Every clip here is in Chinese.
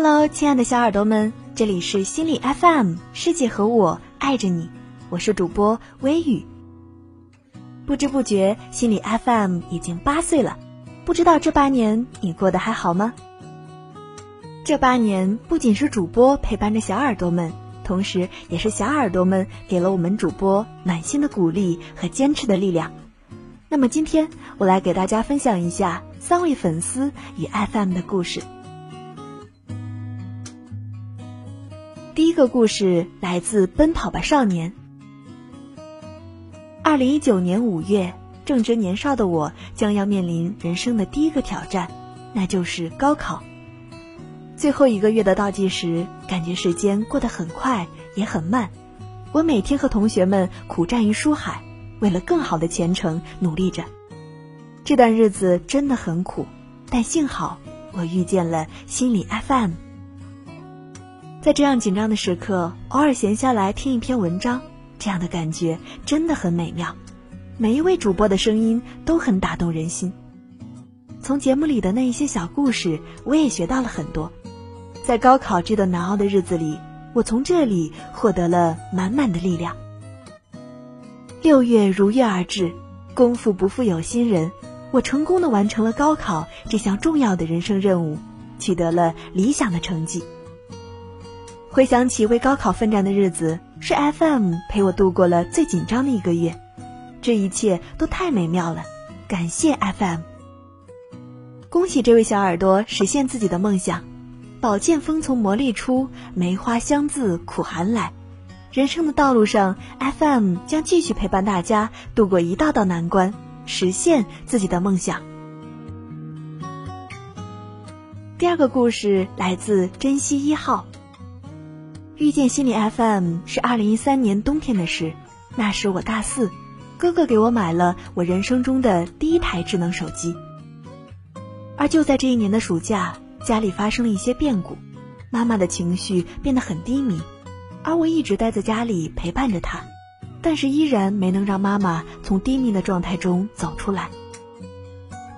Hello，亲爱的小耳朵们，这里是心理 FM，世界和我爱着你，我是主播微雨。不知不觉，心理 FM 已经八岁了，不知道这八年你过得还好吗？这八年不仅是主播陪伴着小耳朵们，同时也是小耳朵们给了我们主播暖心的鼓励和坚持的力量。那么今天我来给大家分享一下三位粉丝与 FM 的故事。个故事来自《奔跑吧少年》。二零一九年五月，正值年少的我将要面临人生的第一个挑战，那就是高考。最后一个月的倒计时，感觉时间过得很快也很慢。我每天和同学们苦战于书海，为了更好的前程努力着。这段日子真的很苦，但幸好我遇见了心理 FM。在这样紧张的时刻，偶尔闲下来听一篇文章，这样的感觉真的很美妙。每一位主播的声音都很打动人心。从节目里的那一些小故事，我也学到了很多。在高考这段难熬的日子里，我从这里获得了满满的力量。六月如约而至，功夫不负有心人，我成功的完成了高考这项重要的人生任务，取得了理想的成绩。回想起为高考奋战的日子，是 FM 陪我度过了最紧张的一个月，这一切都太美妙了，感谢 FM。恭喜这位小耳朵实现自己的梦想，宝剑锋从磨砺出，梅花香自苦寒来。人生的道路上，FM 将继续陪伴大家度过一道道难关，实现自己的梦想。第二个故事来自珍惜一号。遇见心理 FM 是二零一三年冬天的事，那时我大四，哥哥给我买了我人生中的第一台智能手机。而就在这一年的暑假，家里发生了一些变故，妈妈的情绪变得很低迷，而我一直待在家里陪伴着她，但是依然没能让妈妈从低迷的状态中走出来。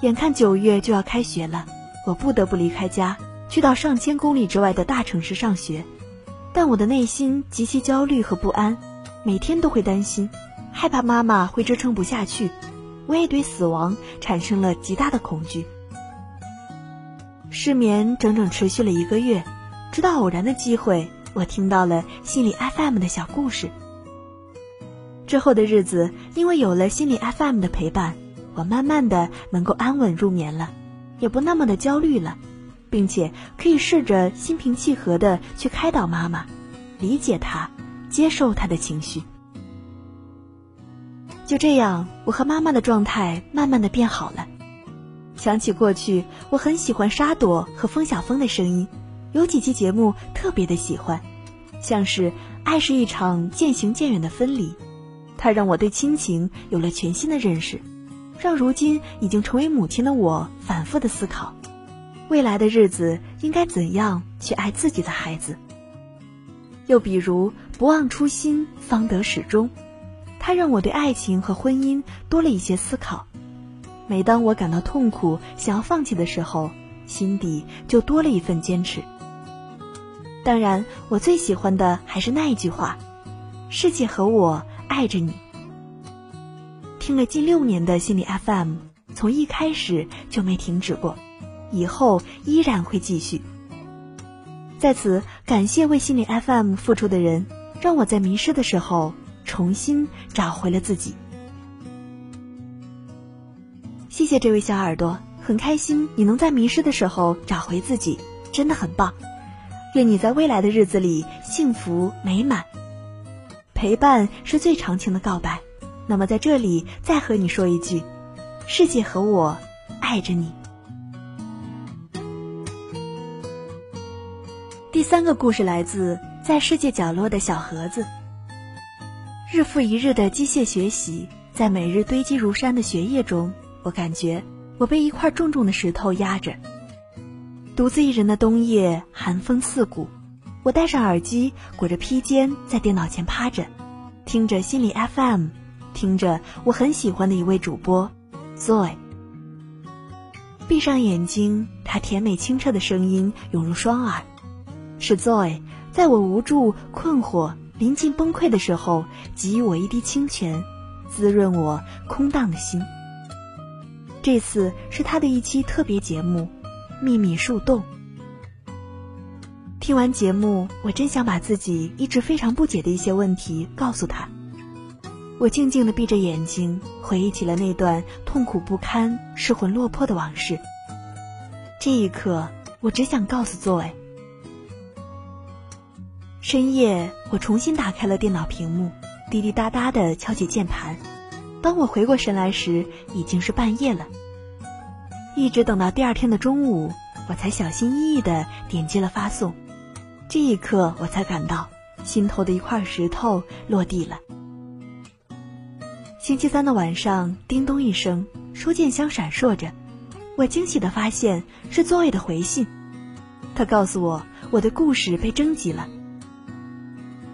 眼看九月就要开学了，我不得不离开家，去到上千公里之外的大城市上学。但我的内心极其焦虑和不安，每天都会担心，害怕妈妈会支撑不下去。我也对死亡产生了极大的恐惧。失眠整整持续了一个月，直到偶然的机会，我听到了心理 FM 的小故事。之后的日子，因为有了心理 FM 的陪伴，我慢慢的能够安稳入眠了，也不那么的焦虑了。并且可以试着心平气和的去开导妈妈，理解她，接受她的情绪。就这样，我和妈妈的状态慢慢的变好了。想起过去，我很喜欢沙朵和风小风的声音，有几期节目特别的喜欢，像是《爱是一场渐行渐远的分离》，它让我对亲情有了全新的认识，让如今已经成为母亲的我反复的思考。未来的日子应该怎样去爱自己的孩子？又比如“不忘初心，方得始终”，它让我对爱情和婚姻多了一些思考。每当我感到痛苦、想要放弃的时候，心底就多了一份坚持。当然，我最喜欢的还是那一句话：“世界和我爱着你。”听了近六年的心理 FM，从一开始就没停止过。以后依然会继续。在此感谢为心理 FM 付出的人，让我在迷失的时候重新找回了自己。谢谢这位小耳朵，很开心你能在迷失的时候找回自己，真的很棒。愿你在未来的日子里幸福美满。陪伴是最长情的告白，那么在这里再和你说一句：世界和我爱着你。第三个故事来自在世界角落的小盒子。日复一日的机械学习，在每日堆积如山的学业中，我感觉我被一块重重的石头压着。独自一人的冬夜，寒风刺骨。我戴上耳机，裹着披肩，在电脑前趴着，听着心理 FM，听着我很喜欢的一位主播，Zoe。闭上眼睛，他甜美清澈的声音涌入双耳。是 Zoe 在我无助、困惑、临近崩溃的时候，给予我一滴清泉，滋润我空荡的心。这次是他的一期特别节目，《秘密树洞》。听完节目，我真想把自己一直非常不解的一些问题告诉他。我静静的闭着眼睛，回忆起了那段痛苦不堪、失魂落魄的往事。这一刻，我只想告诉 Zoe。深夜，我重新打开了电脑屏幕，滴滴答答的敲起键盘。当我回过神来时，已经是半夜了。一直等到第二天的中午，我才小心翼翼的点击了发送。这一刻，我才感到心头的一块石头落地了。星期三的晚上，叮咚一声，收件箱闪烁着，我惊喜的发现是 Zoe 的回信。他告诉我我的故事被征集了，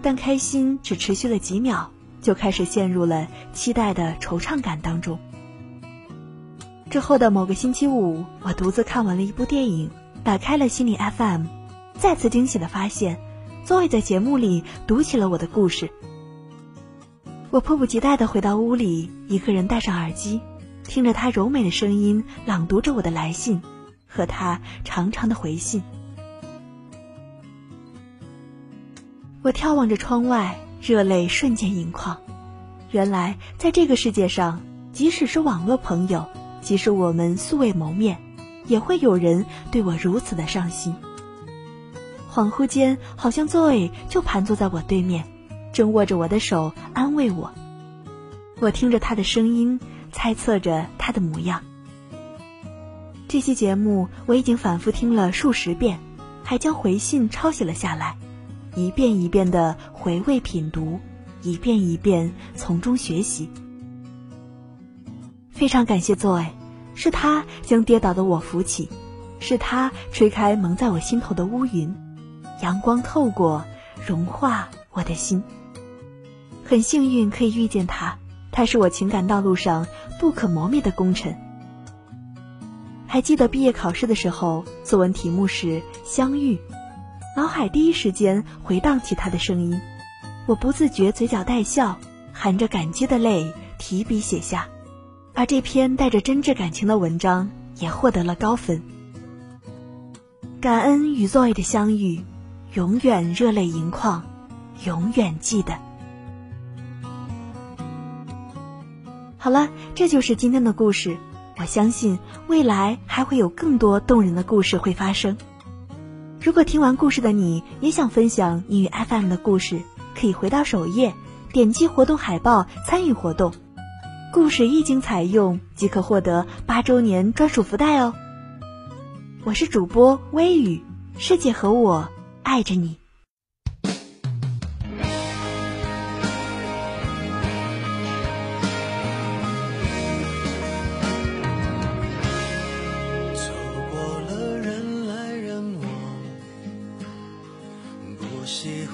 但开心只持续了几秒，就开始陷入了期待的惆怅感当中。之后的某个星期五，我独自看完了一部电影，打开了心理 FM。再次惊喜的发现，Zoe 在节目里读起了我的故事。我迫不及待的回到屋里，一个人戴上耳机，听着他柔美的声音朗读着我的来信，和他长长的回信。我眺望着窗外，热泪瞬间盈眶。原来，在这个世界上，即使是网络朋友，即使我们素未谋面，也会有人对我如此的上心。恍惚间，好像 Zoe 就盘坐在我对面，正握着我的手安慰我。我听着他的声音，猜测着他的模样。这期节目我已经反复听了数十遍，还将回信抄写了下来，一遍一遍的回味品读，一遍一遍从中学习。非常感谢 Zoe，是他将跌倒的我扶起，是他吹开蒙在我心头的乌云。阳光透过，融化我的心。很幸运可以遇见他，他是我情感道路上不可磨灭的功臣。还记得毕业考试的时候，作文题目是相遇，脑海第一时间回荡起他的声音，我不自觉嘴角带笑，含着感激的泪提笔写下，而这篇带着真挚感情的文章也获得了高分。感恩与 Zoe 的相遇。永远热泪盈眶，永远记得。好了，这就是今天的故事。我相信未来还会有更多动人的故事会发生。如果听完故事的你也想分享你与 FM 的故事，可以回到首页，点击活动海报参与活动。故事一经采用，即可获得八周年专属福袋哦。我是主播微雨，世界和我。爱着你。